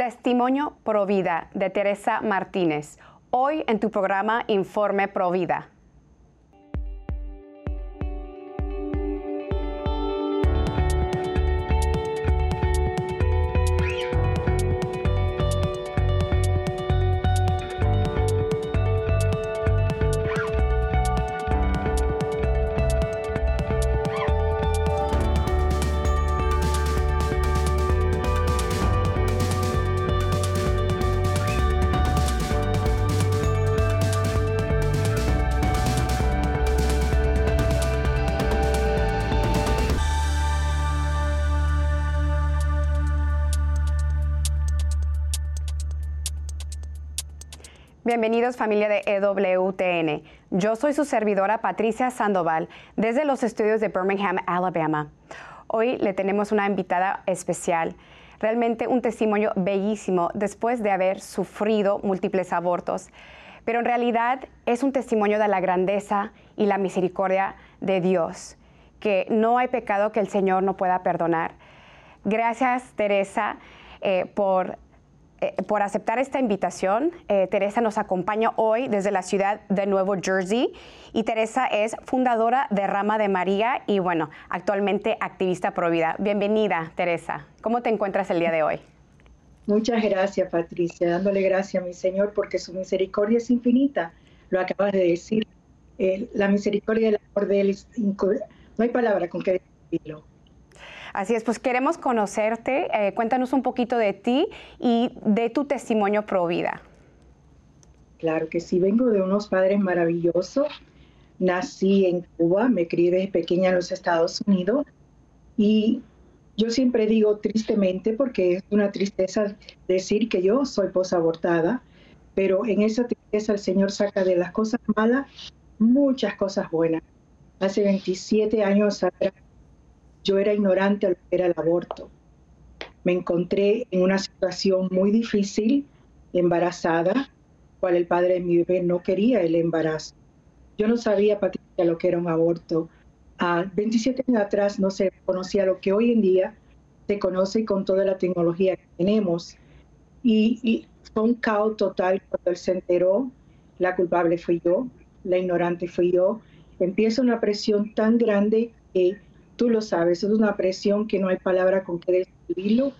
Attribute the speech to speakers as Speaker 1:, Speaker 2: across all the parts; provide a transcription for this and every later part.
Speaker 1: Testimonio Provida de Teresa Martínez. Hoy en tu programa Informe Provida. Bienvenidos familia de EWTN. Yo soy su servidora Patricia Sandoval desde los estudios de Birmingham, Alabama. Hoy le tenemos una invitada especial, realmente un testimonio bellísimo después de haber sufrido múltiples abortos, pero en realidad es un testimonio de la grandeza y la misericordia de Dios, que no hay pecado que el Señor no pueda perdonar. Gracias Teresa eh, por eh, por aceptar esta invitación. Eh, Teresa nos acompaña hoy desde la ciudad de Nuevo Jersey y Teresa es fundadora de Rama de María y bueno, actualmente activista pro vida. Bienvenida, Teresa. ¿Cómo te encuentras el día de hoy?
Speaker 2: Muchas gracias, Patricia, dándole gracias a mi Señor porque su misericordia es infinita. Lo acabas de decir. la misericordia y el amor de Él, no hay palabra con que decirlo.
Speaker 1: Así es, pues queremos conocerte. Eh, cuéntanos un poquito de ti y de tu testimonio pro vida.
Speaker 2: Claro que sí, vengo de unos padres maravillosos. Nací en Cuba, me crié desde pequeña en los Estados Unidos y yo siempre digo tristemente, porque es una tristeza decir que yo soy posabortada, pero en esa tristeza el Señor saca de las cosas malas muchas cosas buenas. Hace 27 años atrás yo era ignorante a lo que era el aborto. Me encontré en una situación muy difícil, embarazada, cual el padre de mi bebé no quería el embarazo. Yo no sabía, Patricia, lo que era un aborto. A 27 años atrás no se conocía lo que hoy en día se conoce con toda la tecnología que tenemos. Y, y fue un caos total cuando él se enteró. La culpable fui yo, la ignorante fui yo. Empieza una presión tan grande que tú lo sabes, es una presión que no hay palabra con que describirlo.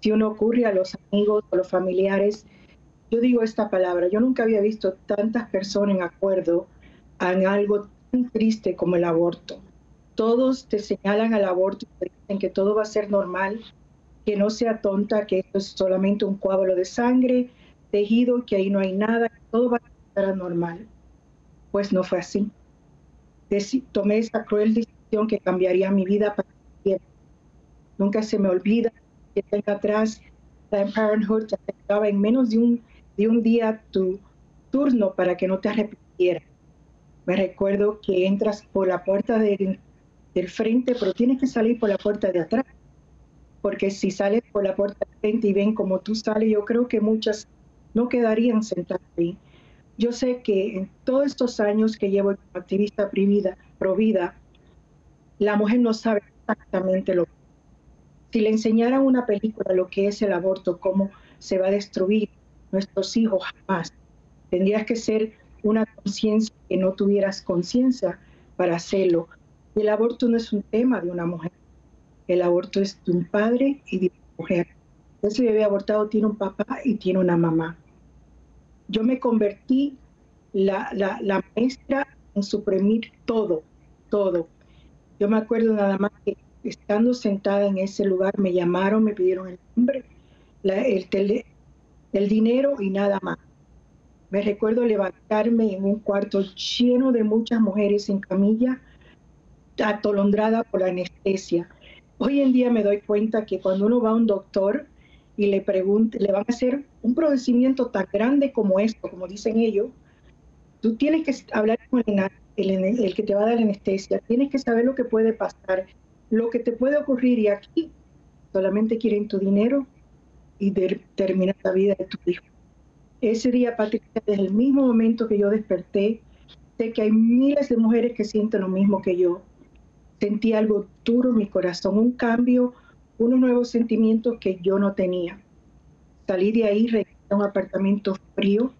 Speaker 2: Si uno ocurre a los amigos o los familiares, yo digo esta palabra, yo nunca había visto tantas personas en acuerdo en algo tan triste como el aborto. Todos te señalan al aborto te dicen que todo va a ser normal, que no sea tonta, que esto es solamente un coágulo de sangre, tejido, que ahí no hay nada, que todo va a ser normal. Pues no fue así. tomé esa cruel decisión que cambiaría mi vida para siempre. Nunca se me olvida que tenga atrás en Parenthood te aceptaba en menos de un, de un día tu turno para que no te arrepintieras. Me recuerdo que entras por la puerta de, del frente, pero tienes que salir por la puerta de atrás. Porque si sales por la puerta del frente y ven como tú sales, yo creo que muchas no quedarían sentadas ahí. Yo sé que en todos estos años que llevo como activista pro vida, la mujer no sabe exactamente lo que si le enseñaran una película lo que es el aborto, cómo se va a destruir nuestros hijos, jamás. Tendrías que ser una conciencia que no tuvieras conciencia para hacerlo. El aborto no es un tema de una mujer. El aborto es de un padre y de una mujer. Ese bebé abortado tiene un papá y tiene una mamá. Yo me convertí la, la, la maestra en suprimir todo, todo. Yo me acuerdo nada más que estando sentada en ese lugar me llamaron, me pidieron el nombre, el, el dinero y nada más. Me recuerdo levantarme en un cuarto lleno de muchas mujeres en camilla, atolondrada por la anestesia. Hoy en día me doy cuenta que cuando uno va a un doctor y le pregunta, le van a hacer un procedimiento tan grande como esto, como dicen ellos, tú tienes que hablar con el el, que te va a dar anestesia, tienes que saber lo que puede pasar, lo que te puede ocurrir y aquí solamente quieren tu dinero y terminar la vida de tu hijo. Ese día, Patricia, desde el mismo momento que yo desperté, sé que hay miles de mujeres que sienten lo mismo que yo. Sentí algo duro en mi corazón, un cambio, unos nuevos sentimientos que yo no tenía. salí de ahí, regresé a un apartamento frío.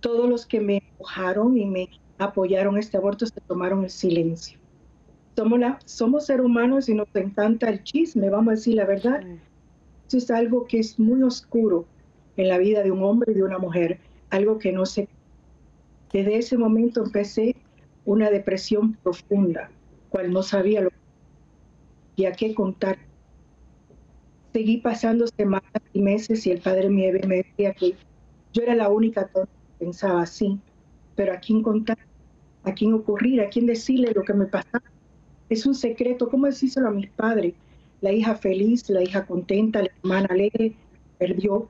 Speaker 2: Todos los que me empujaron y me apoyaron este aborto se tomaron el silencio. Somos, la, somos seres humanos y nos encanta el chisme, vamos a decir la verdad. Eso es algo que es muy oscuro en la vida de un hombre y de una mujer, algo que no sé. Desde ese momento empecé una depresión profunda, cual no sabía lo y a qué contar. Seguí pasando semanas y meses y el padre me decía que yo era la única que pensaba así, pero a quién contar, a quién ocurrir, a quién decirle lo que me pasaba. Es un secreto, ¿cómo decírselo a mis padres? La hija feliz, la hija contenta, la hermana alegre, perdió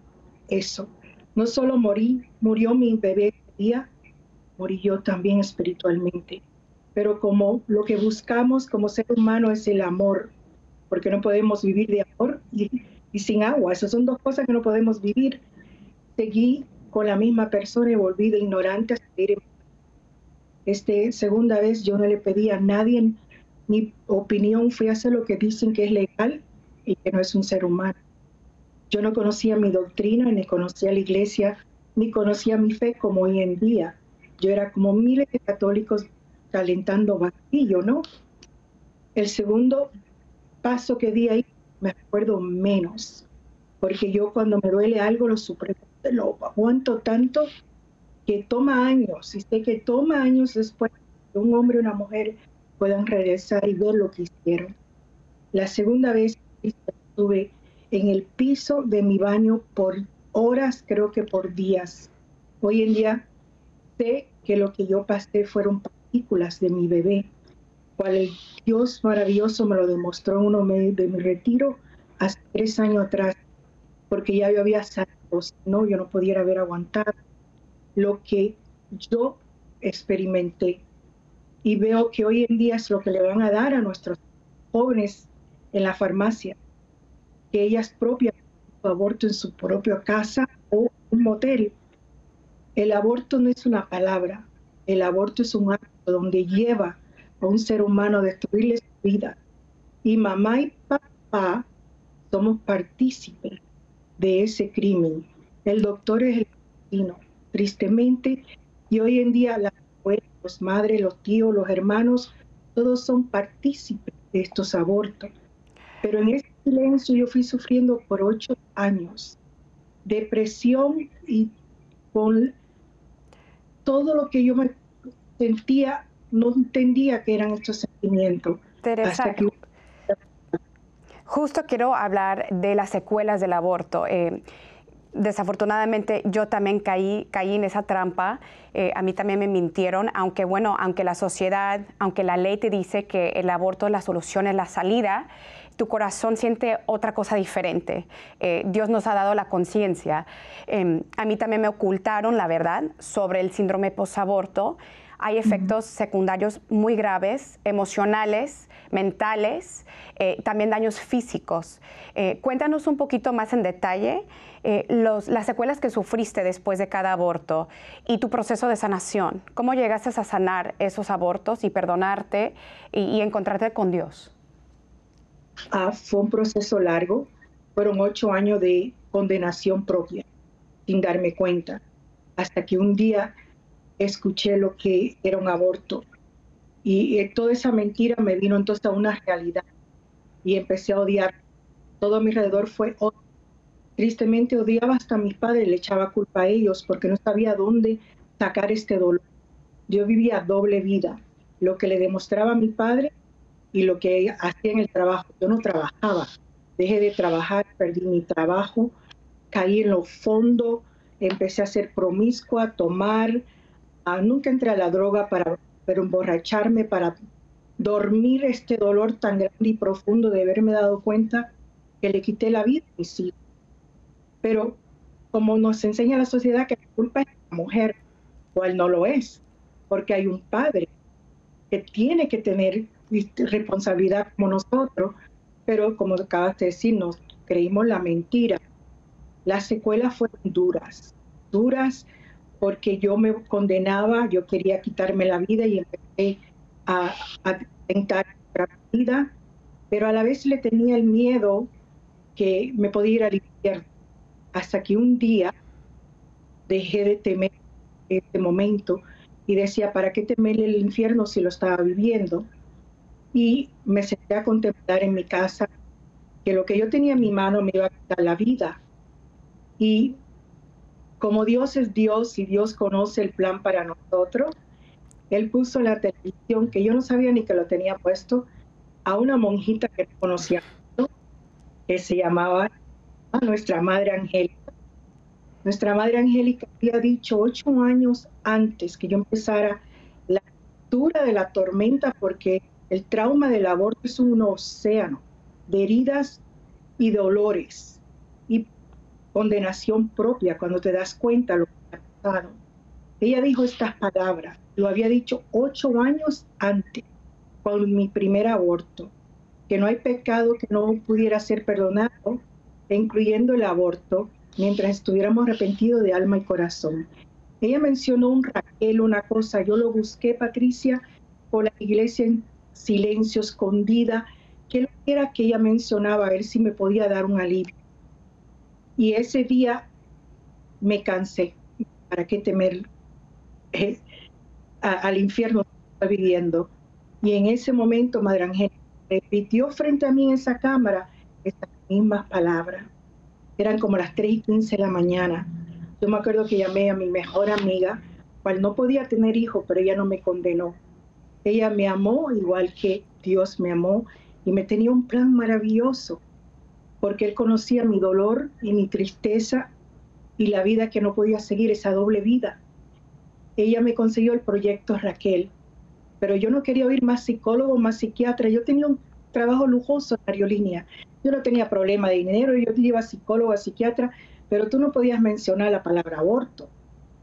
Speaker 2: eso. No solo morí, murió mi bebé ese día, morí yo también espiritualmente. Pero como lo que buscamos como ser humano es el amor, porque no podemos vivir de amor y, sin agua. Esas son dos cosas que no podemos vivir. Seguí con la misma persona y volví de ignorante a seguir. Este, segunda vez yo no le pedí a nadie mi opinión, fui a hacer lo que dicen que es legal y que no es un ser humano. Yo no conocía mi doctrina, ni conocía la iglesia, ni conocía mi fe como hoy en día. Yo era como miles de católicos calentando vacío, ¿no? El segundo paso que di ahí me acuerdo menos, porque yo cuando me duele algo lo supremo, lo aguanto tanto que toma años, y sé que toma años después que un hombre y una mujer puedan regresar y ver lo que hicieron. La segunda vez estuve en el piso de mi baño por horas, creo que por días. Hoy en día sé que lo que yo pasé fueron partículas de mi bebé, cual el Dios maravilloso me lo demostró en uno de mi retiro hace tres años atrás, porque ya yo había salido, no, yo no pudiera haber aguantado lo que yo experimenté. Y veo que hoy en día es lo que le van a dar a nuestros jóvenes en la farmacia que ellas propias aborto en su propia casa o un motel. El aborto no es una palabra, el aborto es un acto donde lleva a un ser humano a destruirle su vida. Y mamá y papá somos partícipes de ese crimen. El doctor es el asesino, tristemente, y hoy en día las los madres, los tíos, los hermanos, todos son partícipes de estos abortos. Pero en ese silencio yo fui sufriendo por ocho años, depresión y con todo lo que yo me sentía, no entendía que eran estos sentimientos.
Speaker 1: Teresa, justo quiero hablar de las secuelas del aborto. Eh, desafortunadamente yo también caí, caí en esa trampa, eh, a mí también me mintieron, aunque bueno, aunque la sociedad, aunque la ley te dice que el aborto es la solución, es la salida, tu corazón siente otra cosa diferente. Eh, Dios nos ha dado la conciencia. Em, a mí también me ocultaron la verdad sobre el síndrome posaborto. Hay efectos secundarios muy graves, emocionales, mentales, eh, también daños físicos. Eh, cuéntanos un poquito más en detalle las secuelas que sufriste después de cada aborto y tu proceso de sanación. ¿Cómo llegaste a sanar esos abortos y perdonarte y encontrarte con Dios?
Speaker 2: Ah, fue un proceso largo, fueron ocho años de condenación propia, sin darme cuenta, hasta que un día escuché lo que era un aborto. Y eh, toda esa mentira me vino entonces a una realidad y empecé a odiar. Todo a mi alrededor fue odio. Tristemente odiaba hasta a mis padres, le echaba culpa a ellos porque no sabía dónde sacar este dolor. Yo vivía doble vida. Lo que le demostraba a mi padre y lo que hacía en el trabajo. Yo no trabajaba, dejé de trabajar, perdí mi trabajo, caí en lo fondo, empecé a ser promiscua, a tomar, nunca entré a la droga para, para emborracharme, para dormir este dolor tan grande y profundo de haberme dado cuenta que le quité la vida a mis hijos. Pero como nos enseña la sociedad que la culpa es la mujer, cual no lo es, porque hay un padre que tiene que tener responsabilidad como nosotros, pero como acabas de decir, nos creímos la mentira. Las secuelas fueron duras, duras porque yo me condenaba, yo quería quitarme la vida y empecé a, a tentar la vida, pero a la vez le tenía el miedo que me podía ir al infierno. Hasta que un día dejé de temer este momento y decía, ¿para qué temer el infierno si lo estaba viviendo? Y me senté a contemplar en mi casa que lo que yo tenía en mi mano me iba a quitar la vida. Y como Dios es Dios y Dios conoce el plan para nosotros, Él puso la televisión, que yo no sabía ni que lo tenía puesto, a una monjita que conocía, que se llamaba nuestra Madre Angélica. Nuestra Madre Angélica había dicho ocho años antes que yo empezara la lectura de la tormenta, porque el trauma del aborto es un océano de heridas y dolores y condenación propia cuando te das cuenta lo que ha pasado. Ella dijo estas palabras, lo había dicho ocho años antes, con mi primer aborto, que no hay pecado que no pudiera ser perdonado, incluyendo el aborto, mientras estuviéramos arrepentidos de alma y corazón. Ella mencionó un Raquel, una cosa, yo lo busqué, Patricia, por la iglesia en silencio, escondida, que era que ella mencionaba, a ver si me podía dar un alivio. Y ese día me cansé. ¿Para qué temer al infierno que viviendo? Y en ese momento, Madre Angélica repitió frente a mí en esa cámara mismas palabras. Eran como las 3 y 15 de la mañana. Yo me acuerdo que llamé a mi mejor amiga, cual no podía tener hijos, pero ella no me condenó. Ella me amó igual que Dios me amó y me tenía un plan maravilloso, porque Él conocía mi dolor y mi tristeza y la vida que no podía seguir, esa doble vida. Ella me consiguió el proyecto Raquel, pero yo no quería oír más psicólogo, más psiquiatra. Yo tenía un trabajo lujoso en aerolínea. Yo no tenía problema de dinero, yo iba psicólogo, a psiquiatra, pero tú no podías mencionar la palabra aborto.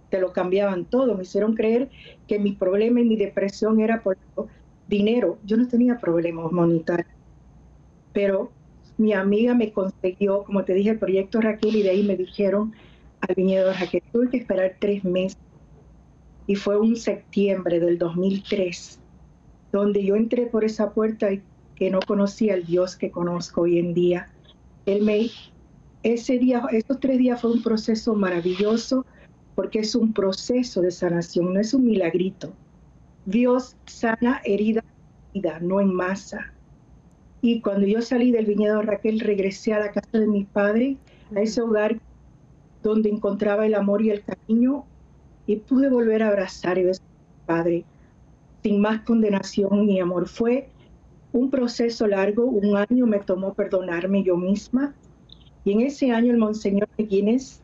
Speaker 2: Te lo cambiaban todo. Me hicieron creer que mi problema y mi depresión era por dinero. Yo no tenía problemas monetarios. Pero mi amiga me consiguió, como te dije, el proyecto Raquel y de ahí me dijeron al viñedo Raquel, tuve que esperar tres meses. Y fue un septiembre del 2003, donde yo entré por esa puerta y que no conocía al Dios que conozco hoy en día. Él me, ese día, estos tres días fue un proceso maravilloso porque es un proceso de sanación, no es un milagrito. Dios sana herida, no en masa. Y cuando yo salí del viñedo Raquel, regresé a la casa de mi padre, a ese hogar donde encontraba el amor y el cariño, y pude volver a abrazar y besar a mi padre sin más condenación ni amor. Fue un proceso largo, un año me tomó perdonarme yo misma, y en ese año el Monseñor Guinness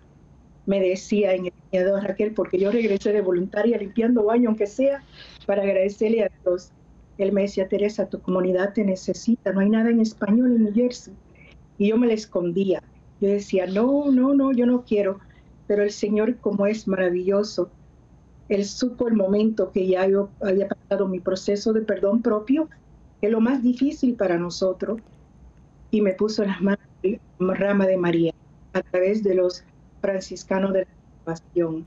Speaker 2: me decía en el viñedo Raquel, porque yo regresé de voluntaria limpiando baño, aunque sea, para agradecerle a Dios. Él me decía, Teresa, tu comunidad te necesita, no hay nada en español en New Jersey. Y yo me la escondía. Yo decía, no, no, no, yo no quiero. Pero el Señor, como es maravilloso, Él supo el momento que ya yo había pasado mi proceso de perdón propio, lo más difícil para nosotros, y me puso en las manos la rama de María a través de los franciscanos de la Pasión.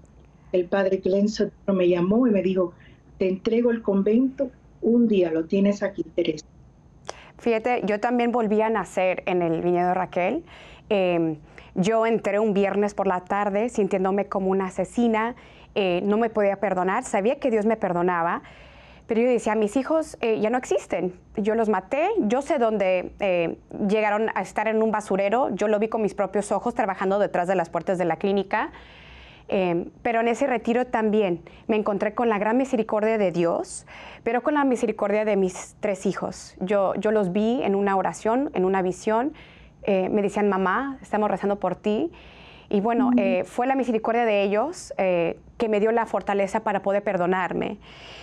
Speaker 2: El padre Glenson me llamó y me dijo, te entrego el convento, un día lo tienes aquí, Teresa.
Speaker 1: Fíjate, yo también volví a nacer en el viñedo Raquel. Em, yo entré un viernes por la tarde sintiéndome como una asesina, eh, no me podía perdonar, sabía que Dios me perdonaba, pero yo decía, mis hijos eh, ya no existen, yo los maté, yo sé dónde eh, llegaron a estar en un basurero, yo lo vi con mis propios ojos trabajando detrás de las puertas de la clínica, em, pero en ese retiro también me encontré con la gran misericordia de Dios, pero con la misericordia de mis tres hijos. Yo, yo los vi en una oración, en una visión, eh, me decían, mamá, estamos rezando por ti. Y bueno, fue la misericordia de ellos que me dio la fortaleza para poder perdonarme.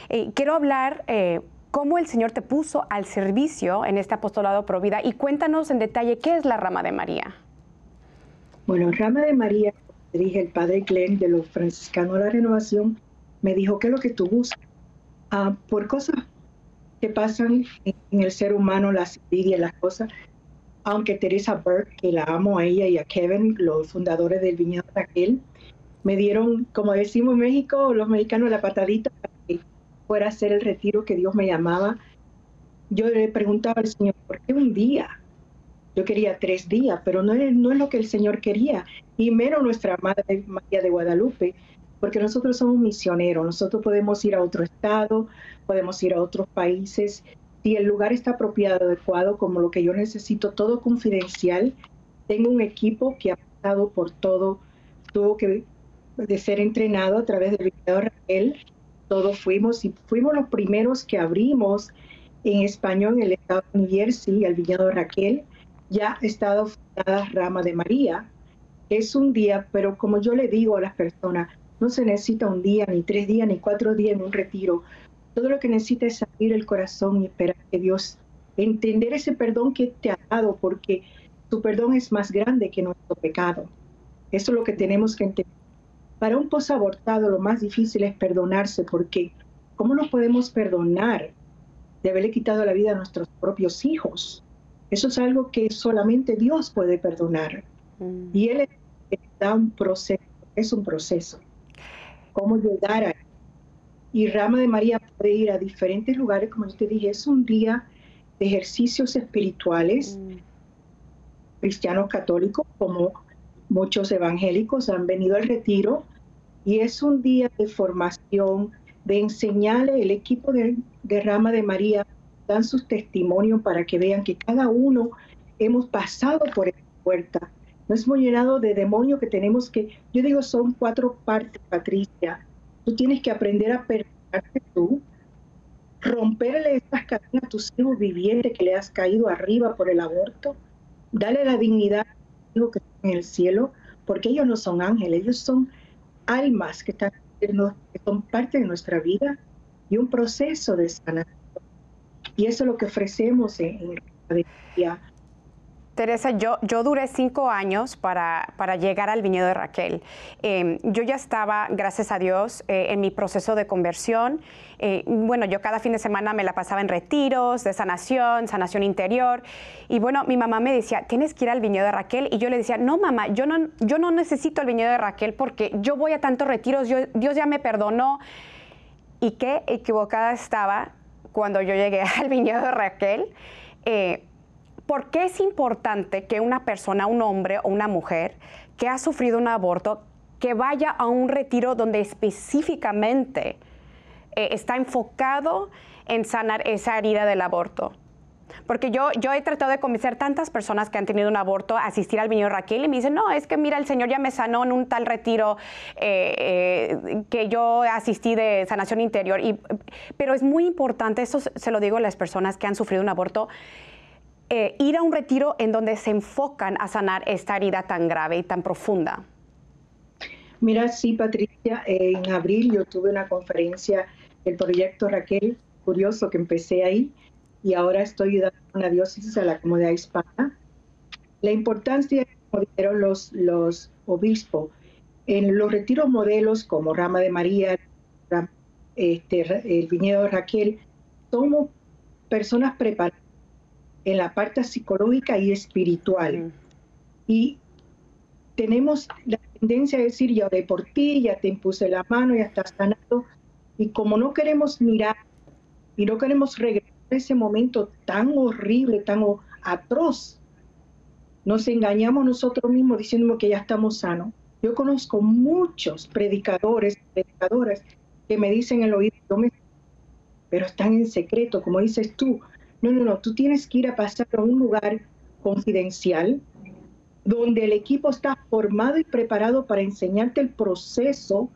Speaker 1: Eh, quiero hablar eh, cómo el Señor te puso al servicio en este apostolado pro vida y cuéntanos en detalle qué es la rama de María.
Speaker 2: Bueno, rama de María, dije el padre Glenn de los franciscanos de la renovación, me dijo que lo que tú buscas, ah, por cosas que pasan en, el ser humano, las envidias, las cosas, aunque Teresa Burke, que la amo a ella y a Kevin, los fundadores del viñedo Raquel, me dieron, como decimos en México, los mexicanos, la patadita para que fuera a hacer el retiro que Dios me llamaba. Yo le preguntaba al Señor, ¿por qué un día? Yo quería tres días, pero no es, no es lo que el Señor quería, y menos nuestra Madre María de Guadalupe, porque nosotros somos misioneros, nosotros podemos ir a otro estado, podemos ir a otros países, si el lugar está apropiado, adecuado, como lo que yo necesito, todo confidencial. Tengo un equipo que ha pasado por todo, tuvo que de ser entrenado a través del video Raquel, todos fuimos y fuimos los primeros que abrimos en español en el estado de New Jersey, el viñedo Raquel, ya ha estado fundada Rama de María. Es un día, pero como yo le digo a las personas, no se necesita un día, ni tres días, ni cuatro días en un retiro. Todo lo que necesita es abrir el corazón y esperar que Dios, entender ese perdón que te ha dado, porque tu perdón es más grande que nuestro pecado. Eso es lo que tenemos que entender. Para un posabortado lo más difícil es perdonarse, porque ¿cómo nos podemos perdonar de haberle quitado la vida a nuestros propios hijos? Eso es algo que solamente Dios puede perdonar. Mm. Y Él da un proceso, es un proceso. ¿Cómo llegar a Y Rama de María puede ir a diferentes lugares, como yo te dije, es un día de ejercicios espirituales, mm. cristianos católicos, como muchos evangélicos han venido al retiro, y es un día de formación, de enseñarle el equipo de, de Rama de María dan sus testimonios para que vean que cada uno hemos pasado por esta puerta. No es muy llenado de demonios que tenemos que, yo digo, son cuatro partes, Patricia. Tú tienes que aprender a perdonarte tú, romperle estas cadenas a tus hijos vivientes que le has caído arriba por el aborto, dale la dignidad a tus hijos que están en el cielo, porque ellos no son ángeles, ellos son almas que, están, que son parte de nuestra vida y un proceso de sanación. Y eso es lo que ofrecemos en, la
Speaker 1: Teresa, yo, yo duré cinco años para, para llegar al viñedo de Raquel. Em, yo ya estaba, gracias a Dios, eh, en mi proceso de conversión. Eh, bueno, yo cada fin de semana me la pasaba en retiros de sanación, sanación interior. Y bueno, mi mamá me decía, tienes que ir al viñedo de Raquel. Y yo le decía, no, mamá, yo no, yo no necesito el viñedo de Raquel porque yo voy a tantos retiros, Dios ya me perdonó. Y qué equivocada estaba cuando yo llegué al viñedo de Raquel, eh, ¿por qué es importante que una persona, un hombre o una mujer que ha sufrido un aborto, que vaya a un retiro donde específicamente eh, está enfocado en sanar esa herida del aborto? Porque yo, yo he tratado de convencer tantas personas que han tenido un aborto a asistir al viñedo Raquel y me dicen, no, es que mira, el Señor ya me sanó en un tal retiro eh, eh, que yo asistí de sanación interior. Y, pero es muy importante, eso se lo digo a las personas que han sufrido un aborto, eh, ir a un retiro en donde se enfocan a sanar esta herida tan grave y tan profunda.
Speaker 2: Mira, sí, Patricia, en abril yo tuve una conferencia del proyecto Raquel, curioso que empecé ahí, y ahora estoy dando una diócesis a la comunidad hispana. La importancia, como dijeron los, los obispos, en los retiros modelos como Rama de María, este, el viñedo de Raquel, somos personas preparadas en la parte psicológica y espiritual. Y tenemos la tendencia a decir, ya de por ti, ya te impuse la mano, ya estás sanado. Y como no queremos mirar y no queremos regresar ese momento tan horrible, tan atroz, nos engañamos nosotros mismos diciendo que ya estamos sanos. Yo conozco muchos predicadores, predicadoras que me dicen en el oído, pero están en secreto, como dices tú. No, no, no, tú tienes que ir a pasar a un lugar confidencial donde el equipo está formado y preparado para enseñarte el proceso.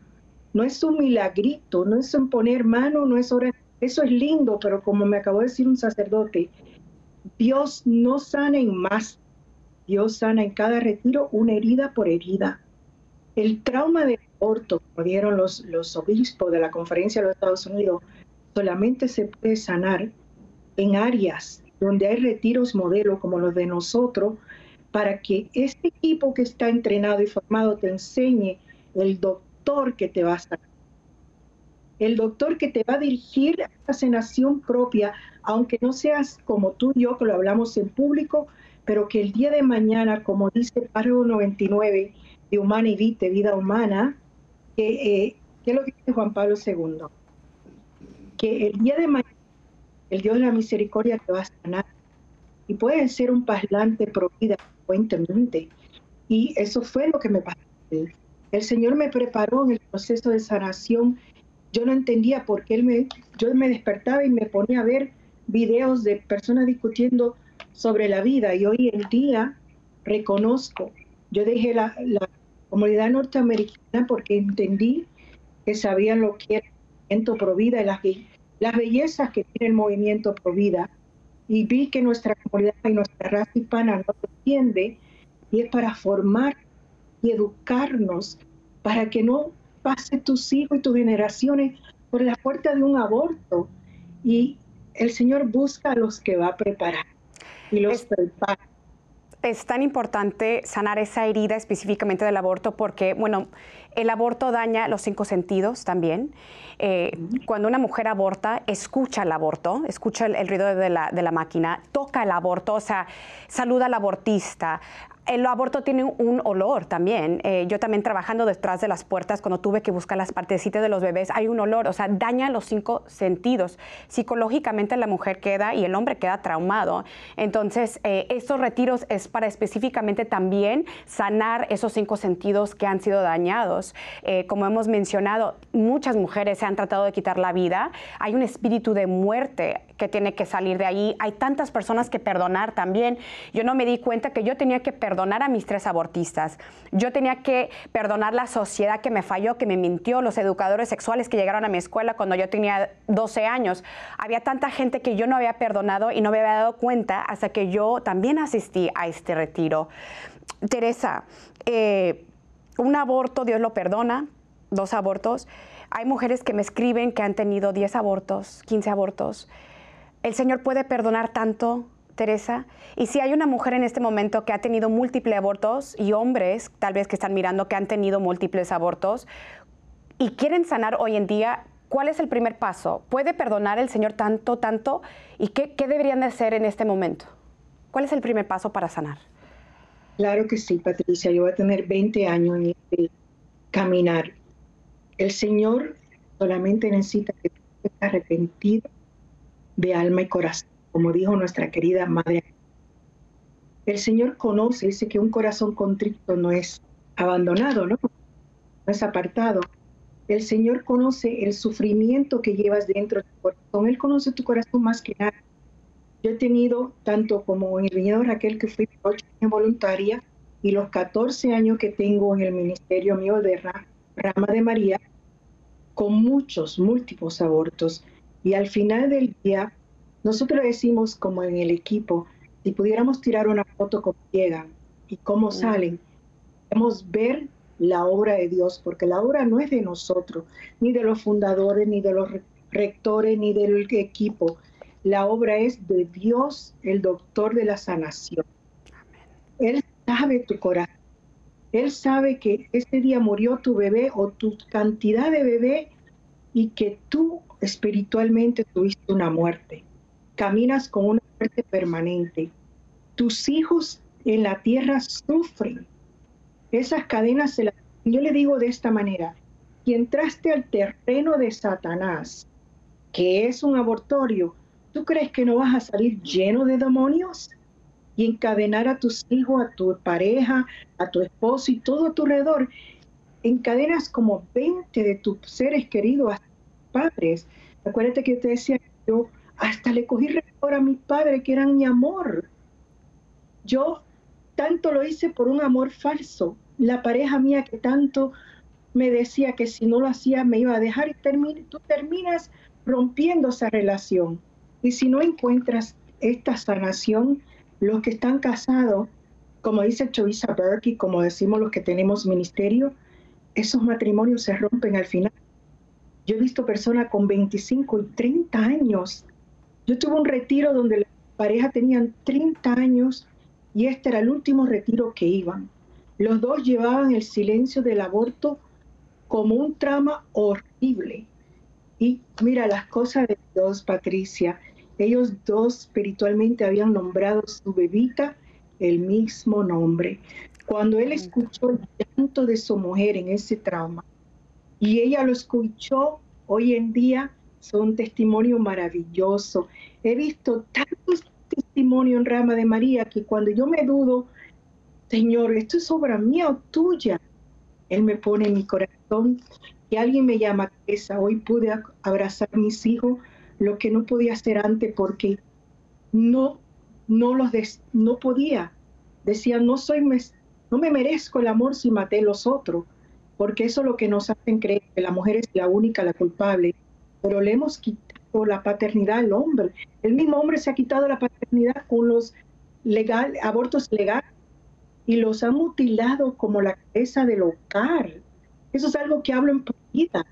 Speaker 2: No es un milagrito, no es un poner mano, no es hora eso es lindo, pero como me acabó de decir un sacerdote, Dios no sana en más, Dios sana en cada retiro una herida por herida. El trauma de aborto, como dieron los, los obispos de la conferencia de los Estados Unidos, solamente se puede sanar en áreas donde hay retiros modelo como los de nosotros, para que este equipo que está entrenado y formado te enseñe el doctor que te va a sanar. El doctor que te va a dirigir a la sanación propia, aunque no seas como tú y yo, que lo hablamos en público, pero que el día de mañana, como dice el párrafo 99 de Humana y Vite, Vida Humana, que, eh, es lo que dice Juan Pablo II, que el día de mañana el Dios de la misericordia te va a sanar y pueden ser un parlante pro vida frecuentemente. Y eso fue lo que me pasó. El Señor me preparó en el proceso de sanación. Yo no entendía por qué él me, yo me despertaba y me ponía a ver videos de personas discutiendo sobre la vida y hoy en día reconozco, yo dejé la, comunidad norteamericana porque entendí que sabían lo que era el movimiento pro y las, las bellezas que tiene el movimiento pro vida y vi que nuestra comunidad y nuestra raza hispana no lo entiende y es para formar y educarnos para que no pase tus hijos y tus generaciones por la puerta de un aborto. Y el Señor busca a los que va a preparar y los prepara
Speaker 1: es tan importante sanar esa herida específicamente del aborto porque, bueno, el aborto daña los cinco sentidos también. Eh, cuando una mujer aborta, escucha el aborto, escucha el, ruido de la, de la, máquina, toca el aborto, o sea, saluda al abortista, el aborto tiene un olor también. Eh, yo también trabajando detrás de las puertas, cuando tuve que buscar las partecitas de los bebés, hay un olor, o sea, daña los cinco sentidos. Psicológicamente la mujer queda y el hombre queda traumado. Entonces, eh, estos retiros es para específicamente también sanar esos cinco sentidos que han sido dañados. Eh, como hemos mencionado, muchas mujeres se han tratado de quitar la vida. Hay un espíritu de muerte que tiene que salir de ahí. Hay tantas personas que perdonar también. Yo no me di cuenta que yo tenía que perdonar a mis tres abortistas. Yo tenía que perdonar la sociedad que me falló, que me mintió, los educadores sexuales que llegaron a mi escuela cuando yo tenía 12 años. Había tanta gente que yo no había perdonado y no me había dado cuenta hasta que yo también asistí a este retiro. Teresa, eh, un aborto, Dios lo perdona, dos abortos. Hay mujeres que me escriben que han tenido 10 abortos, 15 abortos. ¿El Señor puede perdonar tanto? Teresa. Y si hay una mujer en este momento que ha tenido múltiples abortos y hombres tal vez que están mirando que han tenido múltiples abortos y quieren sanar hoy en día, ¿cuál es el primer paso? ¿Puede perdonar el Señor tanto, tanto? ¿Y qué, deberían de hacer en este momento? ¿Cuál es el primer paso para sanar?
Speaker 2: Claro que sí, Patricia. Yo voy a tener 20 años en caminar. El Señor solamente necesita que estés arrepentido de alma y corazón como dijo nuestra querida madre. El Señor conoce, dice que un corazón contrito no es abandonado, ¿no? No es apartado. El Señor conoce el sufrimiento que llevas dentro de tu corazón. Él conoce tu corazón más que nada. Yo he tenido, tanto como viñedo Raquel, que fui voluntaria, y los 14 años que tengo en el ministerio mío de Rama de María, con muchos, múltiples abortos. Y al final del día, nosotros decimos como en el equipo, si pudiéramos tirar una foto como llegan y cómo salen, podemos ver la obra de Dios, porque la obra no es de nosotros, ni de los fundadores, ni de los rectores, ni del equipo. La obra es de Dios, el doctor de la sanación. Él sabe tu corazón. Él sabe que ese día murió tu bebé o tu cantidad de bebé y que tú espiritualmente tuviste una muerte caminas con una muerte permanente. Tus hijos en la tierra sufren. Esas cadenas, se yo le digo de esta manera, si entraste al terreno de Satanás, que es un abortorio, ¿tú crees que no vas a salir lleno de demonios? Y encadenar a tus hijos, a tu pareja, a tu esposo y todo a tu alrededor. Encadenas como 20 de tus seres queridos, padres. Acuérdate que te decía, yo hasta le cogí rencor a mi padre, que eran mi amor. Yo tanto lo hice por un amor falso. La pareja mía que tanto me decía que si no lo hacía me iba a dejar y tú terminas rompiendo esa relación. Y si no encuentras esta sanación, los que están casados, como dice Chovisa Burke y como decimos los que tenemos ministerio, esos matrimonios se rompen al final. Yo he visto personas con 25 y 30 años yo tuve un retiro donde la pareja tenían 30 años y este era el último retiro que iban. Los dos llevaban el silencio del aborto como un trama horrible. Y mira las cosas de Dios, Patricia. Ellos dos espiritualmente habían nombrado su bebita el mismo nombre. Cuando él escuchó el llanto de su mujer en ese trauma y ella lo escuchó hoy en día son testimonio maravilloso. He visto tantos testimonio en rama de María que cuando yo me dudo, Señor, esto es obra mía o tuya, Él me pone en mi corazón que alguien me llama esa. Hoy pude abrazar a mis hijos, lo que no podía hacer antes porque no, no los no podía. Decía, no soy, no me merezco el amor si maté a los otros, porque eso es lo que nos hacen creer que la mujer es la única, la culpable. Pero le hemos quitado la paternidad al hombre. El mismo hombre se ha quitado la paternidad con los legal, abortos legales y los ha mutilado como la cabeza del hogar. Eso es algo que hablo en vida.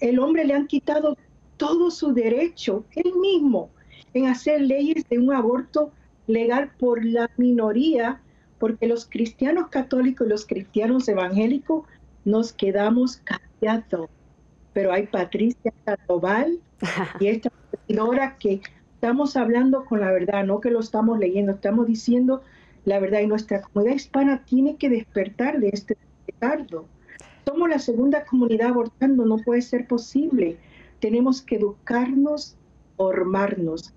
Speaker 2: El hombre le han quitado todo su derecho, él mismo, en hacer leyes de un aborto legal por la minoría, porque los cristianos católicos y los cristianos evangélicos nos quedamos callados. Pero hay Patricia Sandoval y esta señora que estamos hablando con la verdad, no que lo estamos leyendo, estamos diciendo la verdad y nuestra comunidad hispana tiene que despertar de este petardo. Somos la segunda comunidad abortando, no puede ser posible. Tenemos que educarnos, formarnos.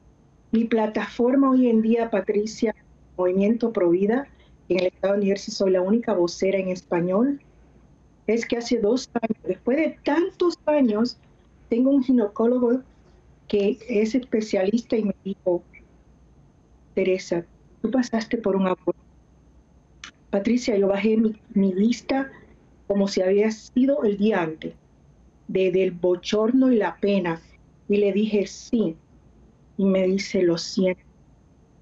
Speaker 2: Mi plataforma hoy en día, Patricia, Movimiento Provida, en el estado de New soy la única vocera en español, es que hace dos años, después de tantos años, tengo un ginecólogo que es especialista y me dijo, Teresa, tú pasaste por un aborto. Patricia, yo bajé mi, mi lista como si había sido el día antes, de, del bochorno y la pena. Y le dije sí. Y me dice, lo siento,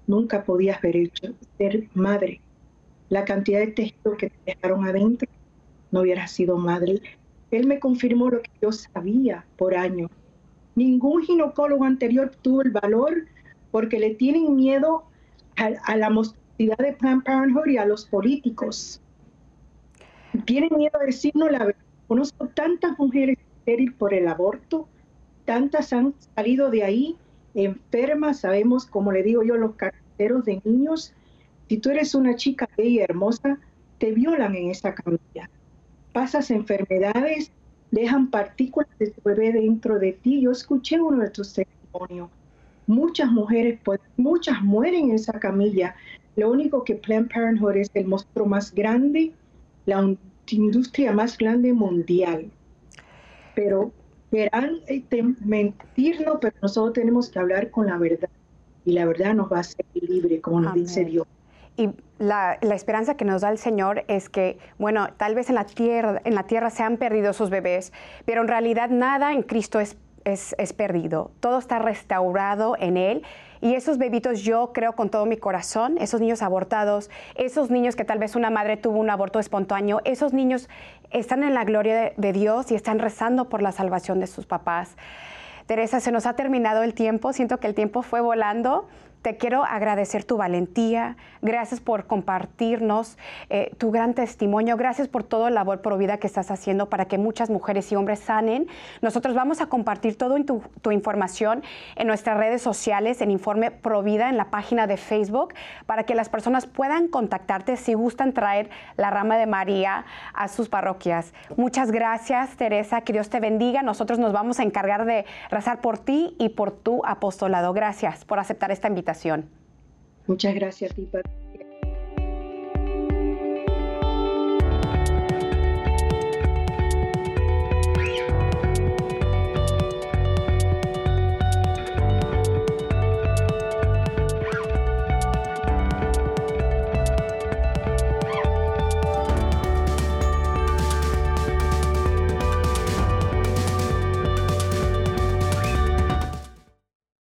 Speaker 2: nunca podías haber hecho ser madre. La cantidad de tejido que te dejaron adentro, no hubieras sido madre. Él me confirmó lo que yo sabía por años. Ningún ginecólogo anterior tuvo el valor porque le tienen miedo a, a la monstruosidad de Planned Parenthood y a los políticos tienen miedo a decirnos la verdad. Conozco tantas mujeres estériles por el aborto, tantas han salido de ahí enfermas, sabemos, como le digo yo, los carteros de niños. Si tú eres una chica bella y hermosa, te violan en esa camilla. Pasas enfermedades, dejan partículas de tu bebé dentro de ti. Yo escuché uno de tus testimonios. Muchas mujeres, muchas mueren en esa camilla. Lo único que Planned Parenthood es el monstruo más grande la industria más grande mundial. Pero querrán este, mentirnos, pero nosotros tenemos que hablar con la verdad. Y la verdad nos va a hacer libre, como nos dice Dios.
Speaker 1: Y la, esperanza que nos da el Señor es que, bueno, tal vez en la tierra, en la tierra se han perdido sus bebés, pero en realidad nada en Cristo es, es perdido. Todo está restaurado en Él y esos bebitos yo creo con todo mi corazón, esos niños abortados, esos niños que tal vez una madre tuvo un aborto espontáneo, esos niños están en la gloria de, Dios y están rezando por la salvación de sus papás. Teresa, se nos ha terminado el tiempo, siento que el tiempo fue volando. Te quiero agradecer tu valentía, gracias por compartirnos eh, tu gran testimonio, gracias por todo el labor por vida que estás haciendo para que muchas mujeres y hombres sanen. Nosotros vamos a compartir toda tu, tu, información en nuestras redes sociales, en Informe Provida, en la página de Facebook, para que las personas puedan contactarte si gustan traer la rama de María a sus parroquias. Muchas gracias, Teresa, que Dios te bendiga. Nosotros nos vamos a encargar de rezar por ti y por tu apostolado. Gracias por aceptar esta invitación.
Speaker 2: Muchas gracias a